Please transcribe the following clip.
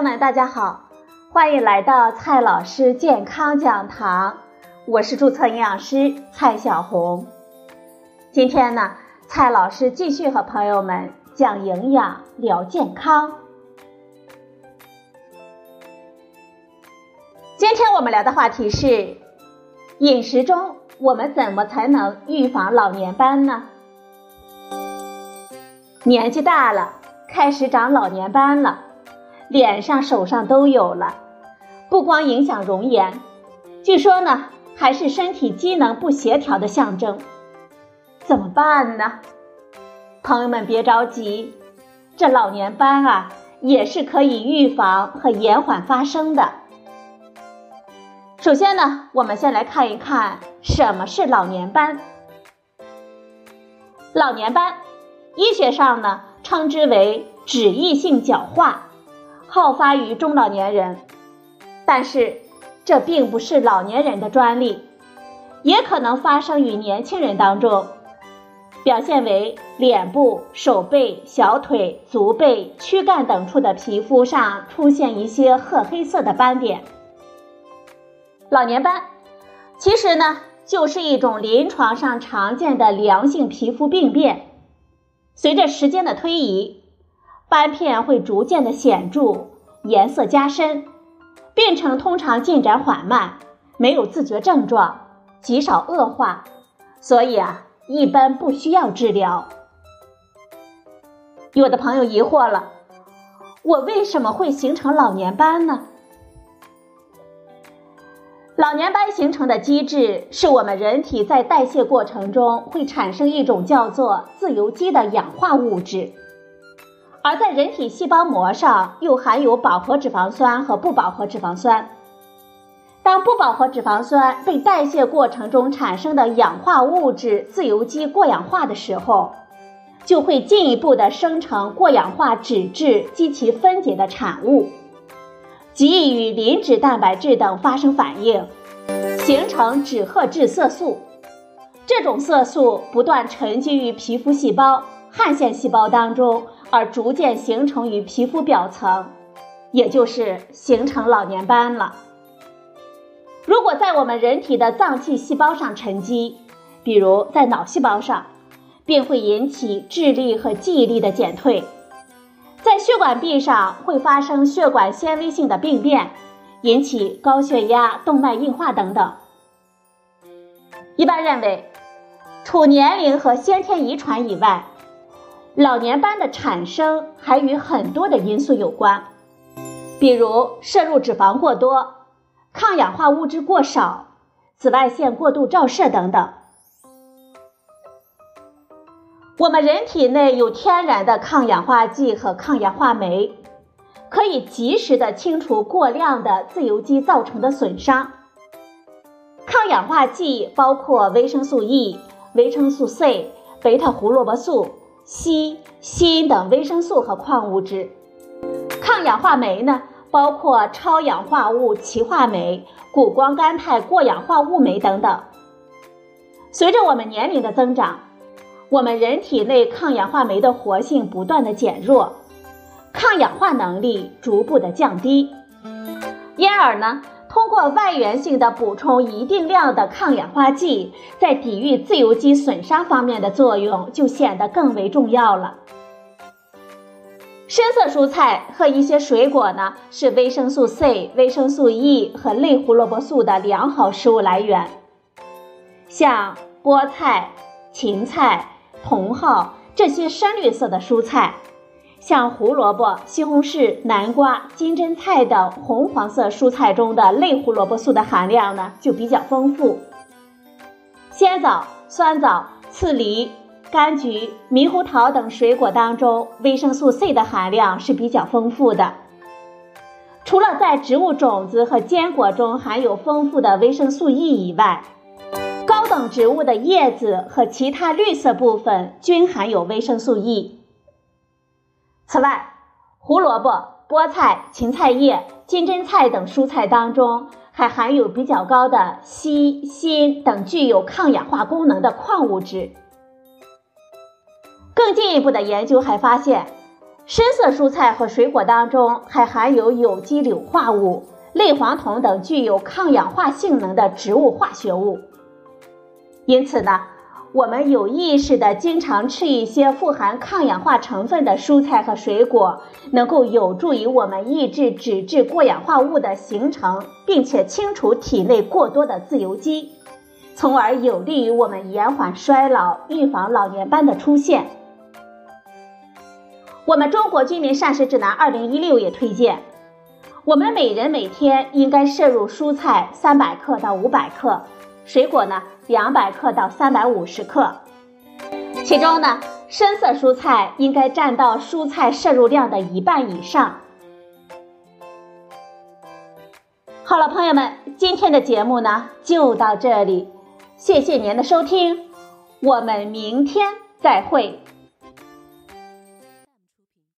朋友们，大家好，欢迎来到蔡老师健康讲堂，我是注册营养师蔡小红。今天呢，蔡老师继续和朋友们讲营养聊健康。今天我们聊的话题是饮食中我们怎么才能预防老年斑呢？年纪大了，开始长老年斑了。脸上、手上都有了，不光影响容颜，据说呢还是身体机能不协调的象征。怎么办呢？朋友们别着急，这老年斑啊也是可以预防和延缓发生的。首先呢，我们先来看一看什么是老年斑。老年斑，医学上呢称之为脂溢性角化。好发于中老年人，但是这并不是老年人的专利，也可能发生于年轻人当中。表现为脸部、手背、小腿、足背、躯干等处的皮肤上出现一些褐黑色的斑点。老年斑其实呢就是一种临床上常见的良性皮肤病变，随着时间的推移。斑片会逐渐的显著，颜色加深，病程通常进展缓慢，没有自觉症状，极少恶化，所以啊，一般不需要治疗。有的朋友疑惑了，我为什么会形成老年斑呢？老年斑形成的机制是我们人体在代谢过程中会产生一种叫做自由基的氧化物质。而在人体细胞膜上又含有饱和脂肪酸和不饱和脂肪酸。当不饱和脂肪酸被代谢过程中产生的氧化物质自由基过氧化的时候，就会进一步的生成过氧化脂质及其分解的产物，即与磷脂蛋白质等发生反应，形成脂褐质色素。这种色素不断沉积于皮肤细胞、汗腺细胞当中。而逐渐形成于皮肤表层，也就是形成老年斑了。如果在我们人体的脏器细胞上沉积，比如在脑细胞上，便会引起智力和记忆力的减退；在血管壁上会发生血管纤维性的病变，引起高血压、动脉硬化等等。一般认为，除年龄和先天遗传以外，老年斑的产生还与很多的因素有关，比如摄入脂肪过多、抗氧化物质过少、紫外线过度照射等等。我们人体内有天然的抗氧化剂和抗氧化酶，可以及时的清除过量的自由基造成的损伤。抗氧化剂包括维生素 E、维生素 C、贝塔胡萝卜素。硒、锌等维生素和矿物质，抗氧化酶呢，包括超氧化物歧化酶、谷胱甘肽过氧化物酶等等。随着我们年龄的增长，我们人体内抗氧化酶的活性不断的减弱，抗氧化能力逐步的降低，因而呢。通过外源性的补充一定量的抗氧化剂，在抵御自由基损伤方面的作用就显得更为重要了。深色蔬菜和一些水果呢，是维生素 C、维生素 E 和类胡萝卜素的良好食物来源。像菠菜、芹菜、茼蒿这些深绿色的蔬菜。像胡萝卜、西红柿、南瓜、金针菜等红黄色蔬菜中的类胡萝卜素的含量呢，就比较丰富。鲜枣、酸枣、刺梨、柑橘、猕猴桃等水果当中，维生素 C 的含量是比较丰富的。除了在植物种子和坚果中含有丰富的维生素 E 以外，高等植物的叶子和其他绿色部分均含有维生素 E。此外，胡萝卜、菠菜、芹菜叶、金针菜等蔬菜当中还含有比较高的硒、锌等具有抗氧化功能的矿物质。更进一步的研究还发现，深色蔬菜和水果当中还含有有机硫化物、类黄酮等具有抗氧化性能的植物化学物。因此呢，我们有意识的经常吃一些富含抗氧化成分的蔬菜和水果，能够有助于我们抑制脂质过氧化物的形成，并且清除体内过多的自由基，从而有利于我们延缓衰老，预防老年斑的出现。我们中国居民膳食指南二零一六也推荐，我们每人每天应该摄入蔬菜三百克到五百克。水果呢，两百克到三百五十克，其中呢，深色蔬菜应该占到蔬菜摄入量的一半以上。好了，朋友们，今天的节目呢就到这里，谢谢您的收听，我们明天再会。